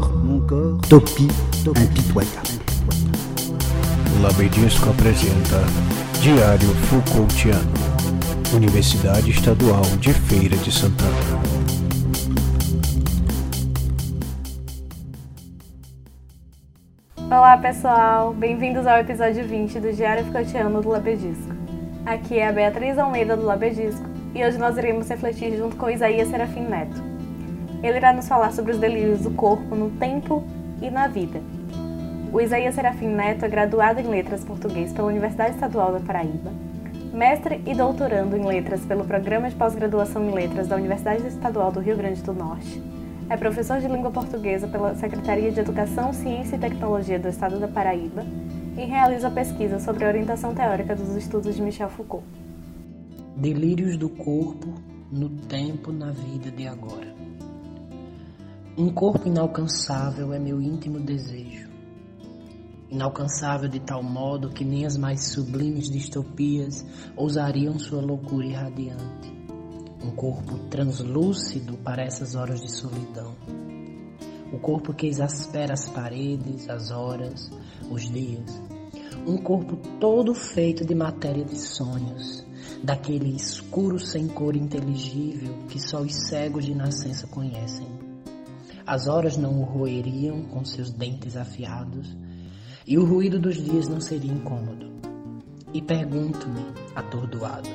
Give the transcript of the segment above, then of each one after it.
corps, mon corps, topie, impitoyable. Labedisco apresenta Diário Foucaultiano, Universidade Estadual de Feira de Santana. Olá pessoal, bem-vindos ao episódio 20 do Diário Foucaultiano do Labedisco. Aqui é a Beatriz Almeida do Labedisco e hoje nós iremos refletir junto com Isaías Serafim Neto. Ele irá nos falar sobre os delírios do corpo no tempo e na vida. O Isaías Serafim Neto é graduado em Letras Português pela Universidade Estadual da Paraíba, mestre e doutorando em Letras pelo Programa de Pós-Graduação em Letras da Universidade Estadual do Rio Grande do Norte, é professor de língua portuguesa pela Secretaria de Educação, Ciência e Tecnologia do Estado da Paraíba e realiza pesquisa sobre a orientação teórica dos estudos de Michel Foucault. Delírios do corpo no tempo, na vida de agora. Um corpo inalcançável é meu íntimo desejo. Inalcançável de tal modo que nem as mais sublimes distopias ousariam sua loucura irradiante. Um corpo translúcido para essas horas de solidão. O corpo que exaspera as paredes, as horas, os dias. Um corpo todo feito de matéria de sonhos, daquele escuro sem cor inteligível que só os cegos de nascença conhecem. As horas não o roeriam com seus dentes afiados, e o ruído dos dias não seria incômodo. E pergunto-me, atordoado,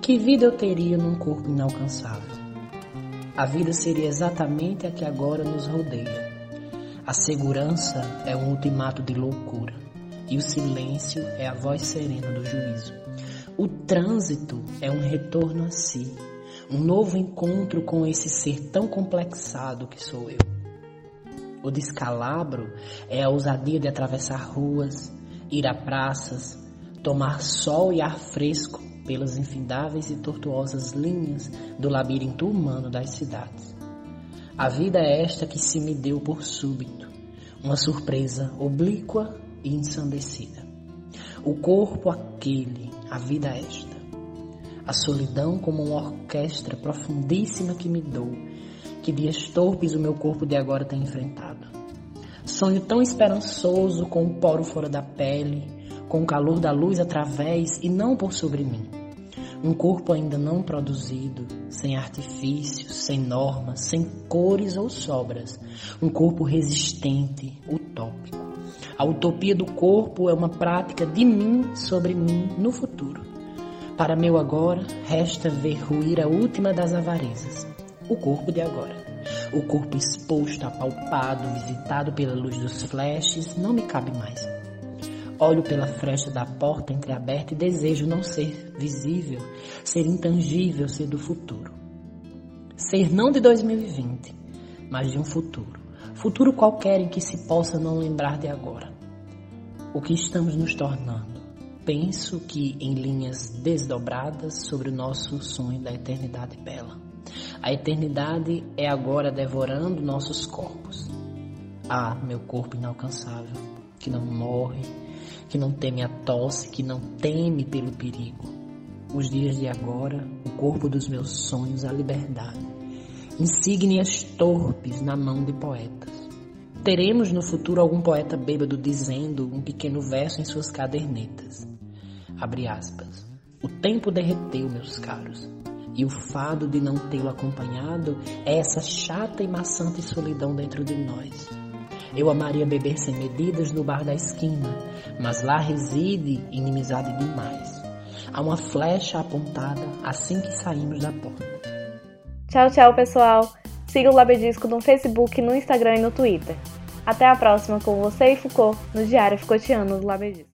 que vida eu teria num corpo inalcançável? A vida seria exatamente a que agora nos rodeia. A segurança é um ultimato de loucura, e o silêncio é a voz serena do juízo. O trânsito é um retorno a si, um novo encontro com esse ser tão complexado que sou eu. O descalabro é a ousadia de atravessar ruas, ir a praças, tomar sol e ar fresco pelas infindáveis e tortuosas linhas do labirinto humano das cidades. A vida é esta que se me deu por súbito, uma surpresa oblíqua e ensandecida. O corpo aquele a vida esta. A solidão como uma orquestra profundíssima que me dou, que dias torpes o meu corpo de agora tem enfrentado. Sonho tão esperançoso com o poro fora da pele, com o calor da luz através e não por sobre mim. Um corpo ainda não produzido, sem artifícios, sem normas, sem cores ou sobras. Um corpo resistente, utópico. A utopia do corpo é uma prática de mim sobre mim no futuro. Para meu agora, resta ver ruir a última das avarezas, o corpo de agora. O corpo exposto, apalpado, visitado pela luz dos flashes, não me cabe mais. Olho pela fresta da porta entreaberta e desejo não ser visível, ser intangível, ser do futuro. Ser não de 2020, mas de um futuro futuro qualquer em que se possa não lembrar de agora. O que estamos nos tornando? Penso que em linhas desdobradas sobre o nosso sonho da eternidade bela. A eternidade é agora devorando nossos corpos. Ah, meu corpo inalcançável, que não morre, que não teme a tosse, que não teme pelo perigo. Os dias de agora, o corpo dos meus sonhos, a liberdade insígnias torpes na mão de poetas. Teremos no futuro algum poeta bêbado dizendo um pequeno verso em suas cadernetas. Abre aspas. O tempo derreteu, meus caros, e o fado de não tê-lo acompanhado é essa chata e maçante solidão dentro de nós. Eu amaria beber sem medidas no bar da esquina, mas lá reside inimizade demais. Há uma flecha apontada assim que saímos da porta. Tchau, tchau, pessoal. Siga o Labedisco no Facebook, no Instagram e no Twitter. Até a próxima com você e Foucault no Diário Foucaultiano do Labedisco.